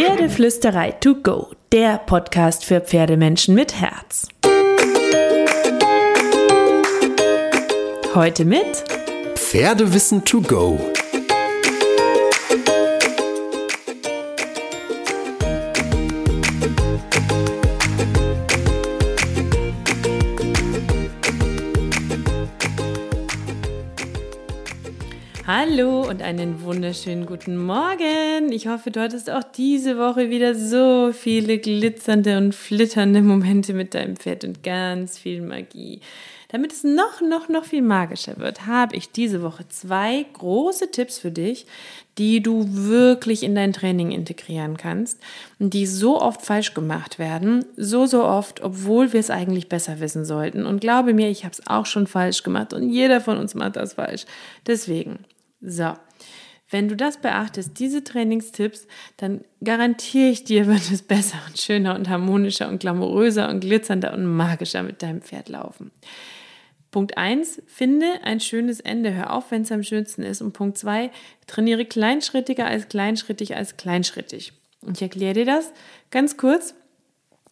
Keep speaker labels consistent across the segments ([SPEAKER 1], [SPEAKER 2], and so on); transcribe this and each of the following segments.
[SPEAKER 1] Pferdeflüsterei to go, der Podcast für Pferdemenschen mit Herz. Heute mit
[SPEAKER 2] Pferdewissen to go
[SPEAKER 3] Hallo und einen wunderschönen guten Morgen. Ich hoffe, du hattest auch diese Woche wieder so viele glitzernde und flitternde Momente mit deinem Pferd und ganz viel Magie. Damit es noch, noch, noch viel magischer wird, habe ich diese Woche zwei große Tipps für dich, die du wirklich in dein Training integrieren kannst und die so oft falsch gemacht werden, so, so oft, obwohl wir es eigentlich besser wissen sollten. Und glaube mir, ich habe es auch schon falsch gemacht und jeder von uns macht das falsch. Deswegen so, wenn du das beachtest, diese Trainingstipps, dann garantiere ich dir, wird es besser und schöner und harmonischer und glamouröser und glitzernder und magischer mit deinem Pferd laufen. Punkt 1, finde ein schönes Ende. Hör auf, wenn es am schönsten ist. Und Punkt 2, trainiere kleinschrittiger als kleinschrittig als kleinschrittig. Und ich erkläre dir das ganz kurz.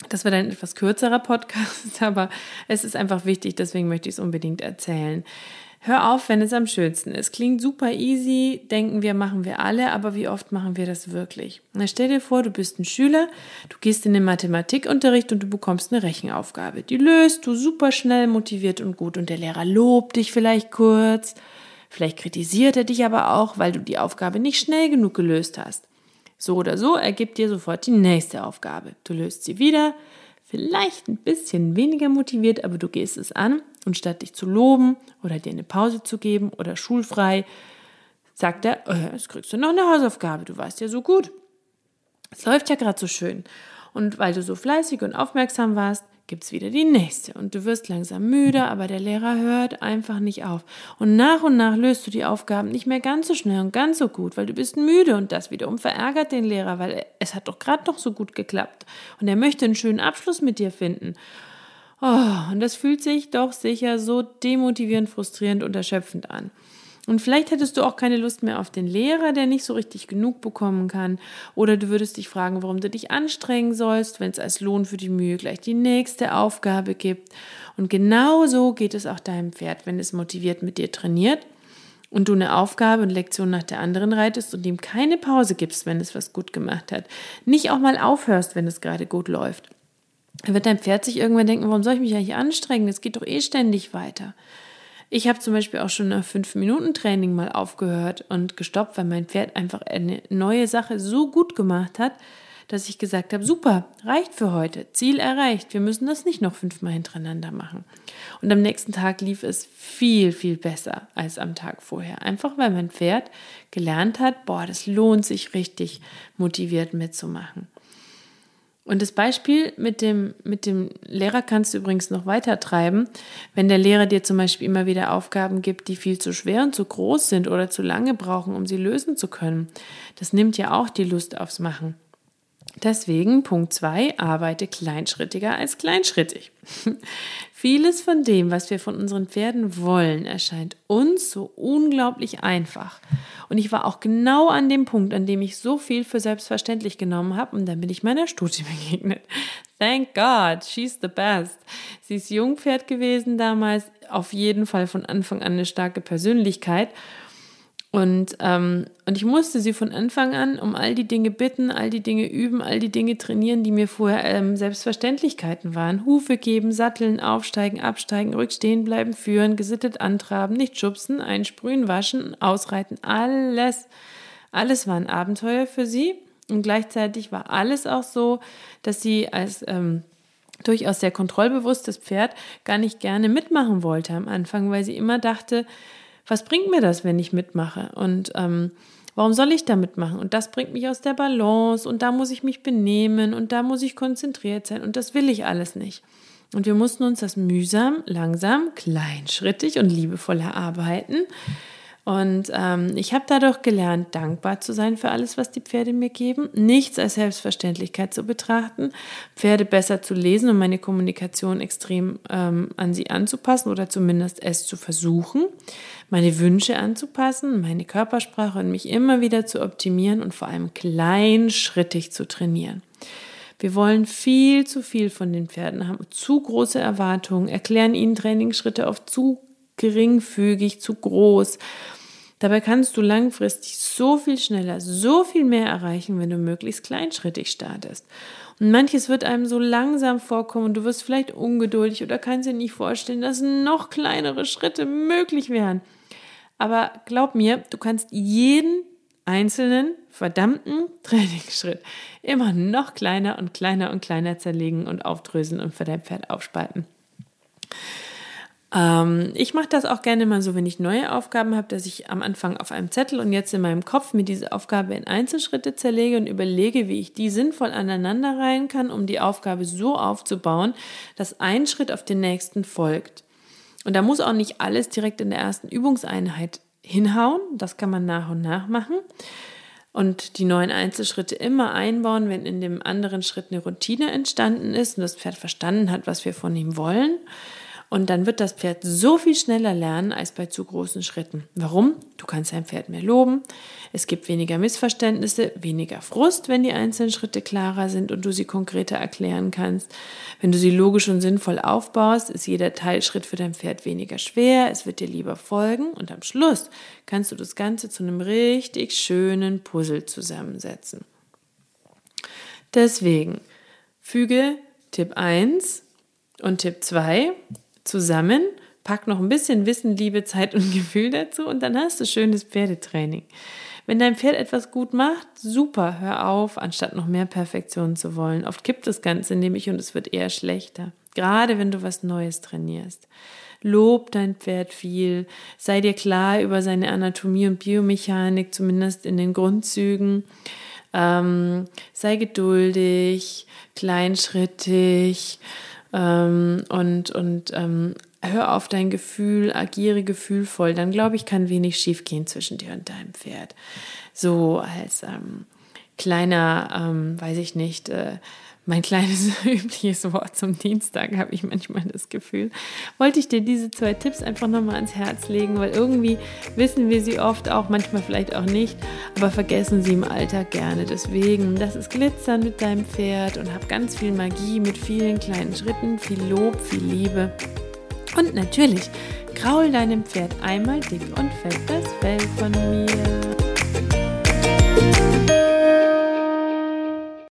[SPEAKER 3] Das wird ein etwas kürzerer Podcast, aber es ist einfach wichtig, deswegen möchte ich es unbedingt erzählen. Hör auf, wenn es am schönsten ist. Klingt super easy, denken wir, machen wir alle, aber wie oft machen wir das wirklich? Na, stell dir vor, du bist ein Schüler, du gehst in den Mathematikunterricht und du bekommst eine Rechenaufgabe. Die löst du super schnell, motiviert und gut und der Lehrer lobt dich vielleicht kurz. Vielleicht kritisiert er dich aber auch, weil du die Aufgabe nicht schnell genug gelöst hast. So oder so ergibt dir sofort die nächste Aufgabe. Du löst sie wieder, vielleicht ein bisschen weniger motiviert, aber du gehst es an und statt dich zu loben oder dir eine Pause zu geben oder schulfrei, sagt er, oh, jetzt kriegst du noch eine Hausaufgabe, du warst ja so gut. Es läuft ja gerade so schön. Und weil du so fleißig und aufmerksam warst, gibt es wieder die nächste. Und du wirst langsam müde, aber der Lehrer hört einfach nicht auf. Und nach und nach löst du die Aufgaben nicht mehr ganz so schnell und ganz so gut, weil du bist müde und das wiederum verärgert den Lehrer, weil es hat doch gerade noch so gut geklappt. Und er möchte einen schönen Abschluss mit dir finden. Oh, und das fühlt sich doch sicher so demotivierend, frustrierend und erschöpfend an. Und vielleicht hättest du auch keine Lust mehr auf den Lehrer, der nicht so richtig genug bekommen kann. Oder du würdest dich fragen, warum du dich anstrengen sollst, wenn es als Lohn für die Mühe gleich die nächste Aufgabe gibt. Und genau so geht es auch deinem Pferd, wenn es motiviert mit dir trainiert und du eine Aufgabe und Lektion nach der anderen reitest und ihm keine Pause gibst, wenn es was gut gemacht hat. Nicht auch mal aufhörst, wenn es gerade gut läuft. Dann wird dein Pferd sich irgendwann denken, warum soll ich mich eigentlich anstrengen? Es geht doch eh ständig weiter. Ich habe zum Beispiel auch schon nach fünf Minuten Training mal aufgehört und gestoppt, weil mein Pferd einfach eine neue Sache so gut gemacht hat, dass ich gesagt habe, super, reicht für heute, Ziel erreicht, wir müssen das nicht noch fünfmal hintereinander machen. Und am nächsten Tag lief es viel, viel besser als am Tag vorher. Einfach weil mein Pferd gelernt hat, boah, das lohnt sich richtig motiviert mitzumachen. Und das Beispiel mit dem, mit dem Lehrer kannst du übrigens noch weiter treiben. Wenn der Lehrer dir zum Beispiel immer wieder Aufgaben gibt, die viel zu schwer und zu groß sind oder zu lange brauchen, um sie lösen zu können. Das nimmt ja auch die Lust aufs Machen. Deswegen Punkt 2, arbeite kleinschrittiger als kleinschrittig. Vieles von dem, was wir von unseren Pferden wollen, erscheint uns so unglaublich einfach. Und ich war auch genau an dem Punkt, an dem ich so viel für selbstverständlich genommen habe und dann bin ich meiner Studie begegnet. Thank God, she's the best. Sie ist Jungpferd gewesen damals, auf jeden Fall von Anfang an eine starke Persönlichkeit Und, ähm, und ich musste sie von Anfang an um all die Dinge bitten, all die Dinge üben, all die Dinge trainieren, die mir vorher ähm, Selbstverständlichkeiten waren. Hufe geben, satteln, aufsteigen, absteigen, rückstehen bleiben, führen, gesittet antraben, nicht schubsen, einsprühen, waschen, ausreiten, alles. Alles war ein Abenteuer für sie. Und gleichzeitig war alles auch so, dass sie als ähm, durchaus sehr kontrollbewusstes Pferd gar nicht gerne mitmachen wollte am Anfang, weil sie immer dachte, was bringt mir das, wenn ich mitmache? Und ähm, warum soll ich da mitmachen? Und das bringt mich aus der Balance und da muss ich mich benehmen und da muss ich konzentriert sein und das will ich alles nicht. Und wir mussten uns das mühsam, langsam, kleinschrittig und liebevoll erarbeiten. Und ähm, ich habe dadurch gelernt, dankbar zu sein für alles, was die Pferde mir geben, nichts als Selbstverständlichkeit zu betrachten, Pferde besser zu lesen und meine Kommunikation extrem ähm, an sie anzupassen oder zumindest es zu versuchen, meine Wünsche anzupassen, meine Körpersprache und mich immer wieder zu optimieren und vor allem kleinschrittig zu trainieren. Wir wollen viel zu viel von den Pferden, haben zu große Erwartungen, erklären ihnen Trainingsschritte oft zu geringfügig, zu groß Dabei kannst du langfristig so viel schneller, so viel mehr erreichen, wenn du möglichst kleinschrittig startest. Und manches wird einem so langsam vorkommen und du wirst vielleicht ungeduldig oder kannst dir nicht vorstellen, dass noch kleinere Schritte möglich wären. Aber glaub mir, du kannst jeden einzelnen verdammten Trainingsschritt immer noch kleiner und kleiner und kleiner zerlegen und aufdröseln und für dein Pferd aufspalten. Ähm, ich mache das auch gerne mal so, wenn ich neue Aufgaben habe, dass ich am Anfang auf einem Zettel und jetzt in meinem Kopf mir diese Aufgabe in Einzelschritte zerlege und überlege, wie ich die sinnvoll aneinander reihen kann, um die Aufgabe so aufzubauen, dass ein Schritt auf den nächsten folgt. Und da muss auch nicht alles direkt in der ersten Übungseinheit hinhauen. Das kann man nach und nach machen. Und die neuen Einzelschritte immer einbauen, wenn in dem anderen Schritt eine Routine entstanden ist und das Pferd verstanden hat, was wir von ihm wollen. Und dann wird das Pferd so viel schneller lernen als bei zu großen Schritten. Warum? Du kannst dein Pferd mehr loben. Es gibt weniger Missverständnisse, weniger Frust, wenn die einzelnen Schritte klarer sind und du sie konkreter erklären kannst. Wenn du sie logisch und sinnvoll aufbaust, ist jeder Teilschritt für dein Pferd weniger schwer. Es wird dir lieber folgen. Und am Schluss kannst du das Ganze zu einem richtig schönen Puzzle zusammensetzen. Deswegen füge Tipp 1 und Tipp 2 zusammen, pack noch ein bisschen Wissen, Liebe, Zeit und Gefühl dazu und dann hast du schönes Pferdetraining. Wenn dein Pferd etwas gut macht, super, hör auf, anstatt noch mehr Perfektion zu wollen. Oft kippt das Ganze nämlich und es wird eher schlechter. Gerade wenn du was Neues trainierst. Lob dein Pferd viel, sei dir klar über seine Anatomie und Biomechanik, zumindest in den Grundzügen. Ähm, sei geduldig, kleinschrittig, ähm, und, und ähm, hör auf dein Gefühl, agiere gefühlvoll, dann glaube ich, kann wenig schiefgehen zwischen dir und deinem Pferd. So als ähm, kleiner, ähm, weiß ich nicht, äh, mein kleines übliches Wort zum Dienstag, habe ich manchmal das Gefühl. Wollte ich dir diese zwei Tipps einfach nochmal ans Herz legen, weil irgendwie wissen wir sie oft auch, manchmal vielleicht auch nicht, aber vergessen sie im Alltag gerne. Deswegen, das ist Glitzern mit deinem Pferd und hab ganz viel Magie mit vielen kleinen Schritten, viel Lob, viel Liebe. Und natürlich, kraul deinem Pferd einmal dick und fett das Fell von mir.